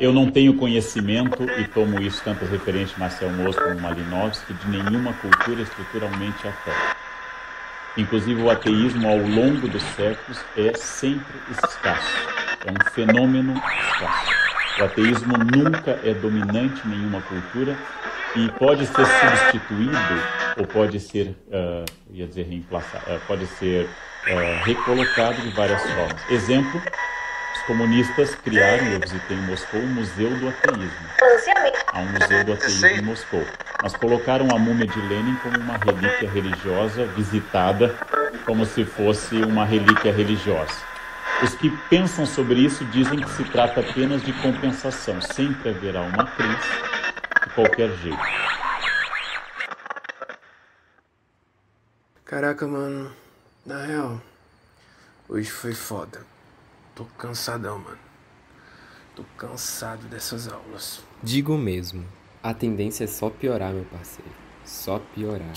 Eu não tenho conhecimento, e tomo isso tanto referente Marcel Mauss como Malinowski, de nenhuma cultura estruturalmente ateia. Inclusive, o ateísmo, ao longo dos séculos, é sempre escasso. É um fenômeno escasso. O ateísmo nunca é dominante em nenhuma cultura e pode ser substituído ou pode ser, uh, ia dizer uh, pode ser uh, recolocado de várias formas. Exemplo, comunistas criaram, eu visitei em Moscou, o Museu do Ateísmo. Há um Museu do Ateísmo em Moscou. Mas colocaram a múmia de Lenin como uma relíquia religiosa visitada como se fosse uma relíquia religiosa. Os que pensam sobre isso dizem que se trata apenas de compensação. Sempre haverá uma crise, de qualquer jeito. Caraca, mano. Na real, hoje foi foda. Tô cansadão, mano. Tô cansado dessas aulas. Digo mesmo. A tendência é só piorar, meu parceiro. Só piorar.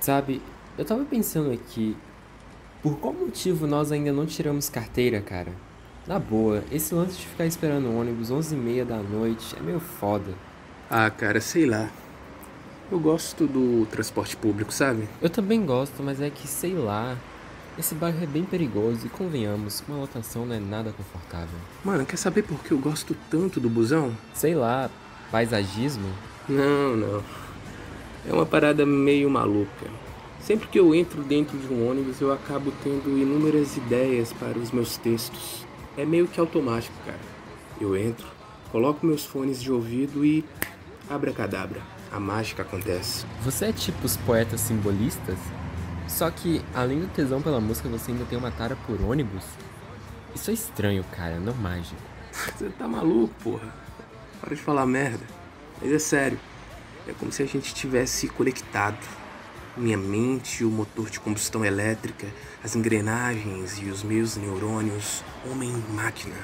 Sabe, eu tava pensando aqui, por qual motivo nós ainda não tiramos carteira, cara? Na boa, esse lance de ficar esperando o ônibus 11h30 da noite é meio foda. Ah, cara, sei lá. Eu gosto do transporte público, sabe? Eu também gosto, mas é que sei lá. Esse bairro é bem perigoso e convenhamos, uma lotação não é nada confortável. Mano, quer saber por que eu gosto tanto do busão? Sei lá, paisagismo? Não, não. É uma parada meio maluca. Sempre que eu entro dentro de um ônibus, eu acabo tendo inúmeras ideias para os meus textos. É meio que automático, cara. Eu entro, coloco meus fones de ouvido e. abracadabra. A mágica acontece. Você é tipo os poetas simbolistas? Só que, além do tesão pela música, você ainda tem uma tara por ônibus? Isso é estranho, cara, não mágico. Você tá maluco, porra? Para de falar merda. Mas é sério. É como se a gente tivesse conectado. Minha mente, o motor de combustão elétrica, as engrenagens e os meus neurônios, homem-máquina.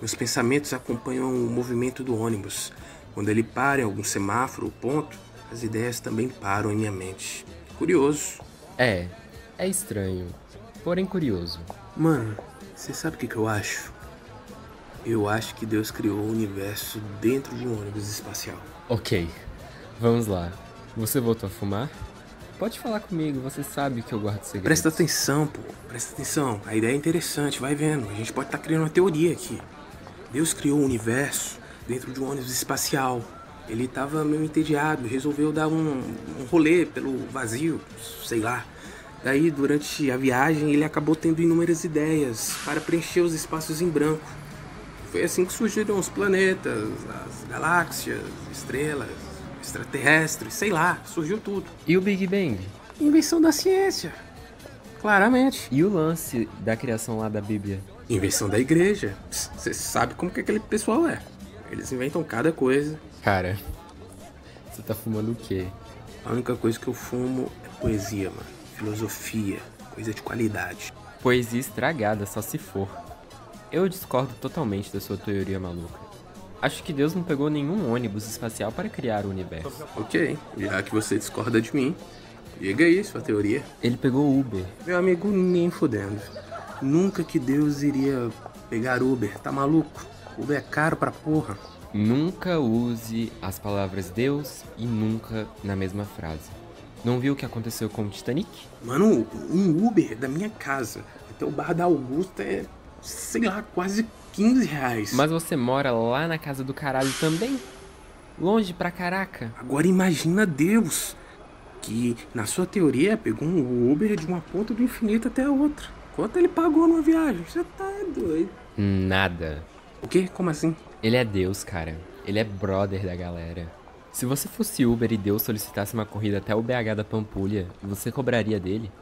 Meus pensamentos acompanham o movimento do ônibus. Quando ele para em algum semáforo ou ponto, as ideias também param em minha mente. Curioso. É, é estranho, porém curioso. Mano, você sabe o que, que eu acho? Eu acho que Deus criou o universo dentro de um ônibus espacial. Ok, vamos lá. Você voltou a fumar? Pode falar comigo, você sabe que eu guardo segredos. Presta atenção, pô. Presta atenção. A ideia é interessante, vai vendo. A gente pode estar tá criando uma teoria aqui. Deus criou o universo dentro de um ônibus espacial. Ele estava meio entediado, resolveu dar um, um rolê pelo vazio, sei lá. Daí, durante a viagem, ele acabou tendo inúmeras ideias para preencher os espaços em branco. Foi assim que surgiram os planetas, as galáxias, estrelas, extraterrestres, sei lá, surgiu tudo. E o Big Bang? Invenção da ciência. Claramente. E o lance da criação lá da Bíblia? Invenção da igreja. Você sabe como que aquele pessoal é. Eles inventam cada coisa. Cara, você tá fumando o quê? A única coisa que eu fumo é poesia, mano. Filosofia, coisa de qualidade. Poesia estragada, só se for. Eu discordo totalmente da sua teoria maluca. Acho que Deus não pegou nenhum ônibus espacial para criar o universo. Ok, já que você discorda de mim, diga aí sua teoria. Ele pegou Uber. Meu amigo, nem fodendo. Nunca que Deus iria pegar Uber, tá maluco? Uber é caro pra porra. Nunca use as palavras Deus e nunca na mesma frase. Não viu o que aconteceu com o Titanic? Mano, um Uber da minha casa até o bar da Augusta é, sei lá, quase 15 reais. Mas você mora lá na casa do caralho também? Longe pra caraca. Agora imagina Deus, que na sua teoria pegou um Uber de uma ponta do infinito até a outra. Quanto ele pagou numa viagem? Você tá doido. Nada. O quê? Como assim? Ele é Deus, cara. Ele é brother da galera. Se você fosse Uber e Deus solicitasse uma corrida até o BH da Pampulha, você cobraria dele?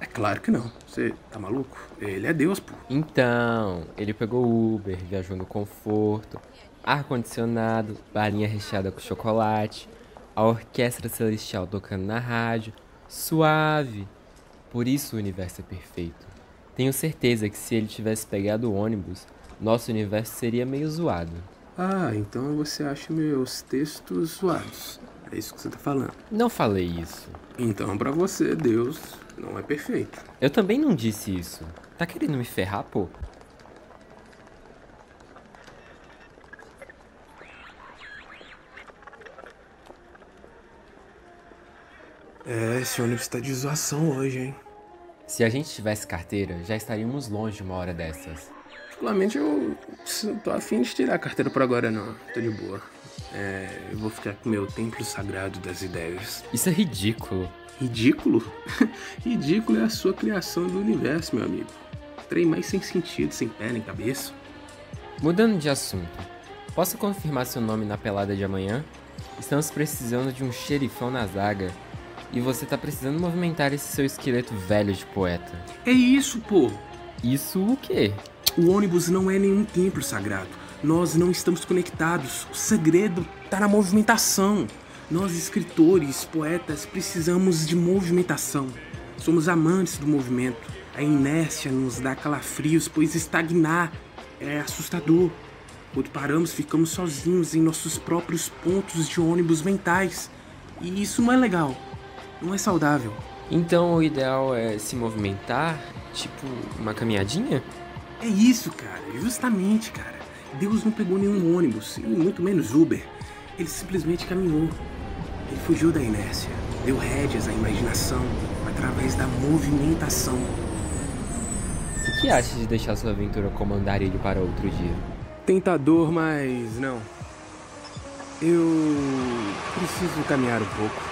É claro que não. Você tá maluco? Ele é Deus, pô. Então, ele pegou Uber, viajou no conforto, ar-condicionado, balinha recheada com chocolate, a orquestra celestial tocando na rádio, suave. Por isso o universo é perfeito. Tenho certeza que se ele tivesse pegado o ônibus, nosso universo seria meio zoado. Ah, então você acha meus textos zoados. É isso que você tá falando. Não falei isso. Então, para você, Deus não é perfeito. Eu também não disse isso. Tá querendo me ferrar, pô? É, esse ônibus tá de zoação hoje, hein? Se a gente tivesse carteira, já estaríamos longe uma hora dessas. Particularmente eu tô afim de tirar a carteira por agora não. Tô de boa. É, eu vou ficar com meu templo sagrado das ideias. Isso é ridículo. Ridículo? Ridículo é a sua criação do universo, meu amigo. Trem mais sem sentido, sem pé nem cabeça. Mudando de assunto, posso confirmar seu nome na pelada de amanhã? Estamos precisando de um xerifão na zaga. E você tá precisando movimentar esse seu esqueleto velho de poeta. É isso, pô! Isso o quê? O ônibus não é nenhum templo sagrado. Nós não estamos conectados. O segredo tá na movimentação. Nós, escritores, poetas, precisamos de movimentação. Somos amantes do movimento. A inércia nos dá calafrios, pois estagnar é assustador. Quando paramos, ficamos sozinhos em nossos próprios pontos de ônibus mentais. E isso não é legal. Não é saudável. Então o ideal é se movimentar, tipo uma caminhadinha? É isso, cara. Justamente, cara. Deus não pegou nenhum ônibus, e muito menos Uber. Ele simplesmente caminhou. Ele fugiu da inércia, deu rédeas à imaginação através da movimentação. O que acha de deixar sua aventura comandar ele para outro dia? Tentador, mas não. Eu preciso caminhar um pouco.